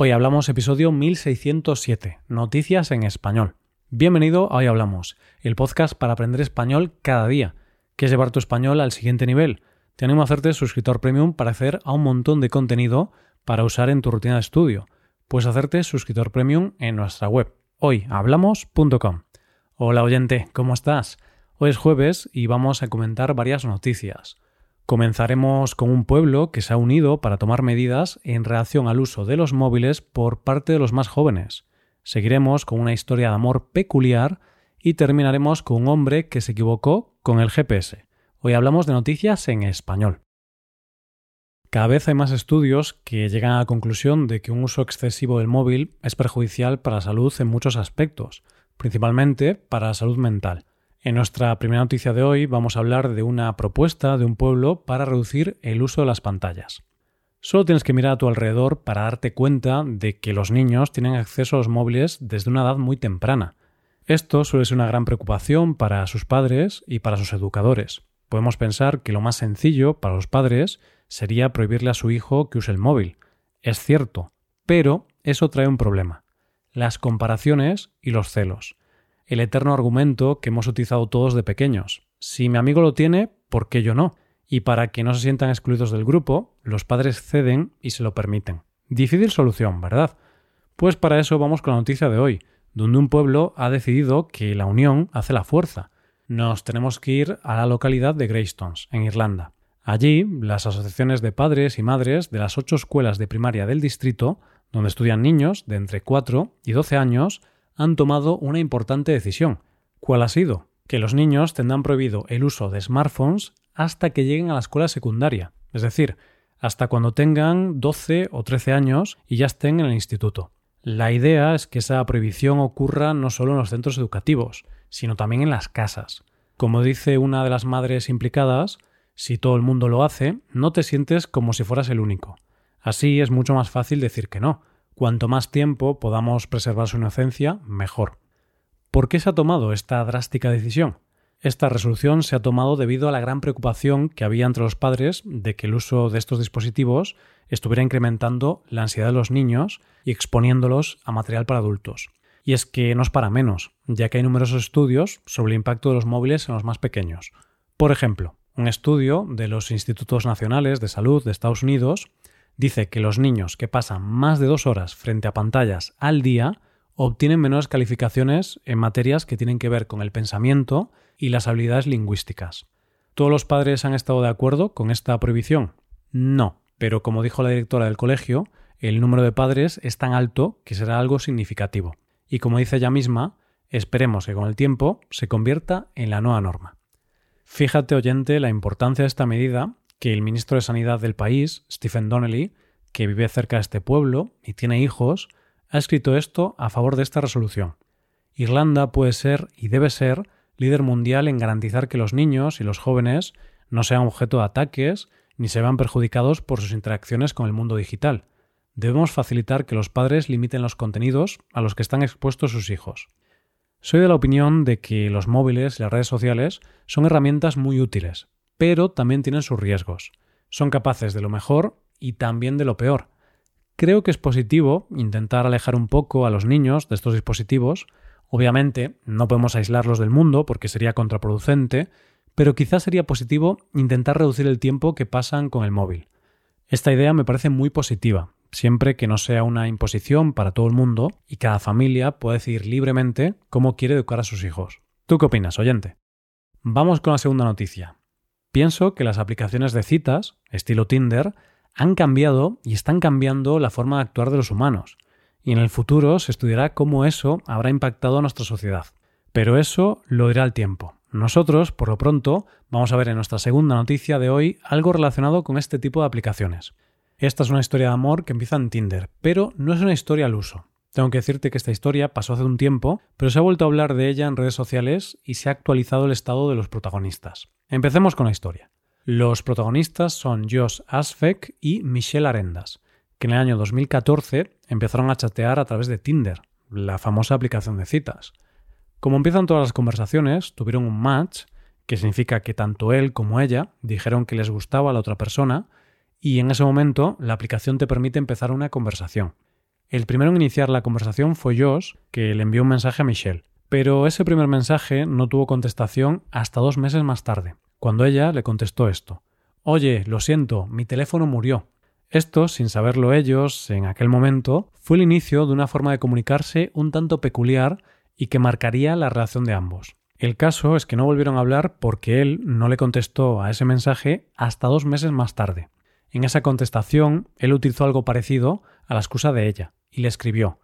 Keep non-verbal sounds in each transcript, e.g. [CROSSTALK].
Hoy hablamos episodio 1607, Noticias en Español. Bienvenido a Hoy Hablamos, el podcast para aprender español cada día. ¿Quieres llevar tu español al siguiente nivel? Te animo a hacerte suscriptor premium para hacer a un montón de contenido para usar en tu rutina de estudio. Puedes hacerte suscriptor premium en nuestra web, hoyhablamos.com. Hola oyente, ¿cómo estás? Hoy es jueves y vamos a comentar varias noticias. Comenzaremos con un pueblo que se ha unido para tomar medidas en relación al uso de los móviles por parte de los más jóvenes. Seguiremos con una historia de amor peculiar y terminaremos con un hombre que se equivocó con el GPS. Hoy hablamos de noticias en español. Cada vez hay más estudios que llegan a la conclusión de que un uso excesivo del móvil es perjudicial para la salud en muchos aspectos, principalmente para la salud mental. En nuestra primera noticia de hoy vamos a hablar de una propuesta de un pueblo para reducir el uso de las pantallas. Solo tienes que mirar a tu alrededor para darte cuenta de que los niños tienen acceso a los móviles desde una edad muy temprana. Esto suele ser una gran preocupación para sus padres y para sus educadores. Podemos pensar que lo más sencillo para los padres sería prohibirle a su hijo que use el móvil. Es cierto, pero eso trae un problema. Las comparaciones y los celos. El eterno argumento que hemos utilizado todos de pequeños. Si mi amigo lo tiene, ¿por qué yo no? y para que no se sientan excluidos del grupo, los padres ceden y se lo permiten. Difícil solución, ¿verdad? Pues para eso vamos con la noticia de hoy, donde un pueblo ha decidido que la unión hace la fuerza. Nos tenemos que ir a la localidad de Greystones, en Irlanda. Allí, las asociaciones de padres y madres de las ocho escuelas de primaria del distrito, donde estudian niños de entre 4 y 12 años, han tomado una importante decisión. ¿Cuál ha sido? Que los niños tendrán prohibido el uso de smartphones hasta que lleguen a la escuela secundaria, es decir, hasta cuando tengan 12 o 13 años y ya estén en el instituto. La idea es que esa prohibición ocurra no solo en los centros educativos, sino también en las casas. Como dice una de las madres implicadas, si todo el mundo lo hace, no te sientes como si fueras el único. Así es mucho más fácil decir que no. Cuanto más tiempo podamos preservar su inocencia, mejor. ¿Por qué se ha tomado esta drástica decisión? Esta resolución se ha tomado debido a la gran preocupación que había entre los padres de que el uso de estos dispositivos estuviera incrementando la ansiedad de los niños y exponiéndolos a material para adultos. Y es que no es para menos, ya que hay numerosos estudios sobre el impacto de los móviles en los más pequeños. Por ejemplo, un estudio de los Institutos Nacionales de Salud de Estados Unidos dice que los niños que pasan más de dos horas frente a pantallas al día obtienen menores calificaciones en materias que tienen que ver con el pensamiento y las habilidades lingüísticas. ¿Todos los padres han estado de acuerdo con esta prohibición? No, pero como dijo la directora del colegio, el número de padres es tan alto que será algo significativo. Y como dice ella misma, esperemos que con el tiempo se convierta en la nueva norma. Fíjate, oyente, la importancia de esta medida que el ministro de Sanidad del país, Stephen Donnelly, que vive cerca de este pueblo y tiene hijos, ha escrito esto a favor de esta resolución. Irlanda puede ser y debe ser líder mundial en garantizar que los niños y los jóvenes no sean objeto de ataques ni se vean perjudicados por sus interacciones con el mundo digital. Debemos facilitar que los padres limiten los contenidos a los que están expuestos sus hijos. Soy de la opinión de que los móviles y las redes sociales son herramientas muy útiles, pero también tienen sus riesgos. Son capaces de lo mejor y también de lo peor. Creo que es positivo intentar alejar un poco a los niños de estos dispositivos Obviamente, no podemos aislarlos del mundo porque sería contraproducente, pero quizás sería positivo intentar reducir el tiempo que pasan con el móvil. Esta idea me parece muy positiva, siempre que no sea una imposición para todo el mundo y cada familia pueda decidir libremente cómo quiere educar a sus hijos. ¿Tú qué opinas, oyente? Vamos con la segunda noticia. Pienso que las aplicaciones de citas, estilo Tinder, han cambiado y están cambiando la forma de actuar de los humanos y en el futuro se estudiará cómo eso habrá impactado a nuestra sociedad. Pero eso lo dirá el tiempo. Nosotros, por lo pronto, vamos a ver en nuestra segunda noticia de hoy algo relacionado con este tipo de aplicaciones. Esta es una historia de amor que empieza en Tinder, pero no es una historia al uso. Tengo que decirte que esta historia pasó hace un tiempo, pero se ha vuelto a hablar de ella en redes sociales y se ha actualizado el estado de los protagonistas. Empecemos con la historia. Los protagonistas son Josh Asfek y Michelle Arendas que en el año 2014 empezaron a chatear a través de Tinder, la famosa aplicación de citas. Como empiezan todas las conversaciones, tuvieron un match, que significa que tanto él como ella dijeron que les gustaba a la otra persona, y en ese momento la aplicación te permite empezar una conversación. El primero en iniciar la conversación fue Josh, que le envió un mensaje a Michelle. Pero ese primer mensaje no tuvo contestación hasta dos meses más tarde, cuando ella le contestó esto. Oye, lo siento, mi teléfono murió. Esto, sin saberlo ellos, en aquel momento, fue el inicio de una forma de comunicarse un tanto peculiar y que marcaría la relación de ambos. El caso es que no volvieron a hablar porque él no le contestó a ese mensaje hasta dos meses más tarde. En esa contestación, él utilizó algo parecido a la excusa de ella le escribió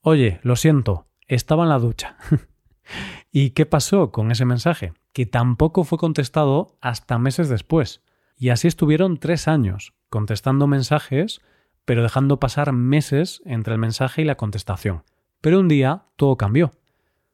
Oye, lo siento, estaba en la ducha. [LAUGHS] ¿Y qué pasó con ese mensaje? Que tampoco fue contestado hasta meses después. Y así estuvieron tres años, contestando mensajes, pero dejando pasar meses entre el mensaje y la contestación. Pero un día todo cambió.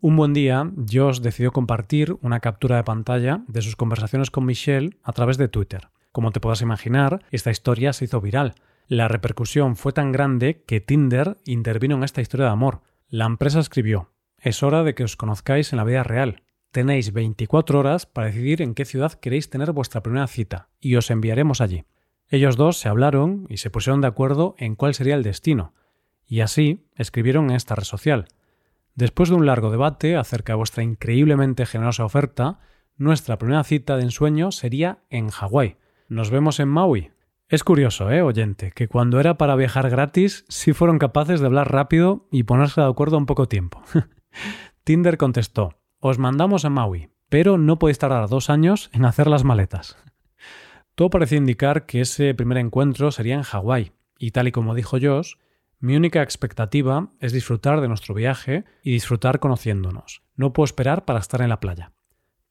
Un buen día, Josh decidió compartir una captura de pantalla de sus conversaciones con Michelle a través de Twitter. Como te puedas imaginar, esta historia se hizo viral. La repercusión fue tan grande que Tinder intervino en esta historia de amor. La empresa escribió, es hora de que os conozcáis en la vida real. Tenéis 24 horas para decidir en qué ciudad queréis tener vuestra primera cita, y os enviaremos allí. Ellos dos se hablaron y se pusieron de acuerdo en cuál sería el destino, y así escribieron en esta red social. Después de un largo debate acerca de vuestra increíblemente generosa oferta, nuestra primera cita de ensueño sería en Hawái. Nos vemos en Maui. Es curioso, ¿eh, oyente? Que cuando era para viajar gratis, sí fueron capaces de hablar rápido y ponerse de acuerdo en poco tiempo. [LAUGHS] Tinder contestó, os mandamos a Maui, pero no podéis tardar dos años en hacer las maletas. Todo parecía indicar que ese primer encuentro sería en Hawái, y tal y como dijo Josh, mi única expectativa es disfrutar de nuestro viaje y disfrutar conociéndonos. No puedo esperar para estar en la playa.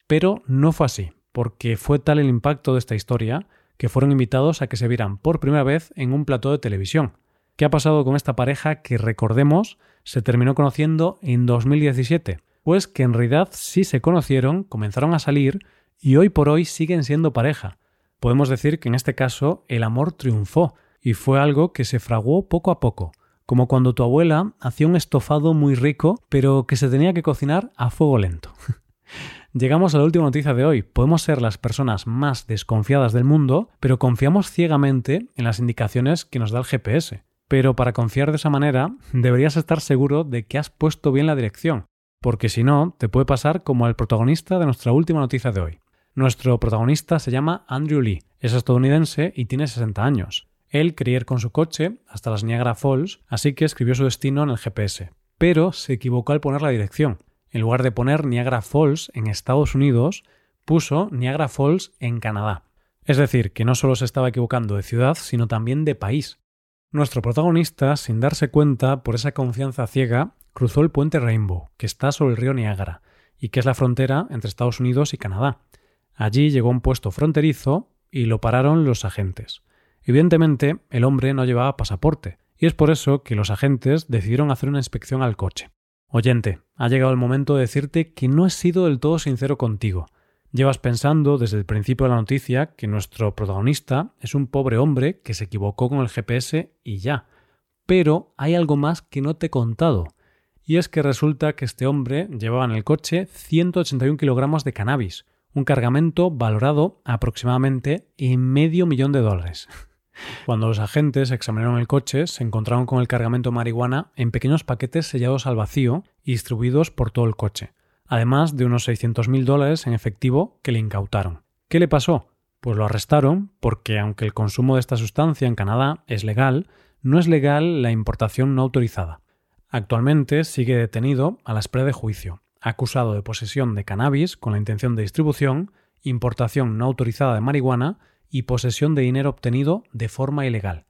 Pero no fue así, porque fue tal el impacto de esta historia que fueron invitados a que se vieran por primera vez en un plató de televisión. ¿Qué ha pasado con esta pareja que, recordemos, se terminó conociendo en 2017? pues que en realidad sí se conocieron, comenzaron a salir y hoy por hoy siguen siendo pareja. Podemos decir que en este caso el amor triunfó y fue algo que se fraguó poco a poco, como cuando tu abuela hacía un estofado muy rico pero que se tenía que cocinar a fuego lento. [LAUGHS] Llegamos a la última noticia de hoy. Podemos ser las personas más desconfiadas del mundo, pero confiamos ciegamente en las indicaciones que nos da el GPS. Pero para confiar de esa manera, deberías estar seguro de que has puesto bien la dirección, porque si no, te puede pasar como al protagonista de nuestra última noticia de hoy. Nuestro protagonista se llama Andrew Lee, es estadounidense y tiene 60 años. Él quería ir con su coche hasta las Niagara Falls, así que escribió su destino en el GPS. Pero se equivocó al poner la dirección. En lugar de poner Niagara Falls en Estados Unidos, puso Niagara Falls en Canadá. Es decir, que no solo se estaba equivocando de ciudad, sino también de país. Nuestro protagonista, sin darse cuenta por esa confianza ciega, cruzó el puente Rainbow, que está sobre el río Niágara, y que es la frontera entre Estados Unidos y Canadá. Allí llegó a un puesto fronterizo y lo pararon los agentes. Evidentemente, el hombre no llevaba pasaporte, y es por eso que los agentes decidieron hacer una inspección al coche. Oyente, ha llegado el momento de decirte que no he sido del todo sincero contigo. Llevas pensando desde el principio de la noticia que nuestro protagonista es un pobre hombre que se equivocó con el GPS y ya. Pero hay algo más que no te he contado y es que resulta que este hombre llevaba en el coche 181 kilogramos de cannabis, un cargamento valorado aproximadamente en medio millón de dólares. [LAUGHS] Cuando los agentes examinaron el coche, se encontraron con el cargamento de marihuana en pequeños paquetes sellados al vacío y distribuidos por todo el coche, además de unos 600.000 dólares en efectivo que le incautaron. ¿Qué le pasó? Pues lo arrestaron porque, aunque el consumo de esta sustancia en Canadá es legal, no es legal la importación no autorizada. Actualmente sigue detenido a la espera de juicio, acusado de posesión de cannabis con la intención de distribución, importación no autorizada de marihuana y posesión de dinero obtenido de forma ilegal.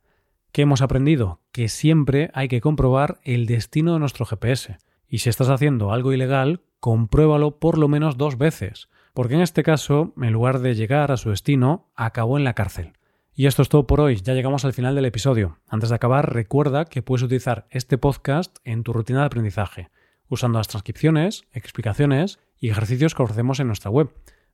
¿Qué hemos aprendido? Que siempre hay que comprobar el destino de nuestro GPS. Y si estás haciendo algo ilegal, compruébalo por lo menos dos veces, porque en este caso, en lugar de llegar a su destino, acabó en la cárcel. Y esto es todo por hoy, ya llegamos al final del episodio. Antes de acabar, recuerda que puedes utilizar este podcast en tu rutina de aprendizaje, usando las transcripciones, explicaciones y ejercicios que ofrecemos en nuestra web.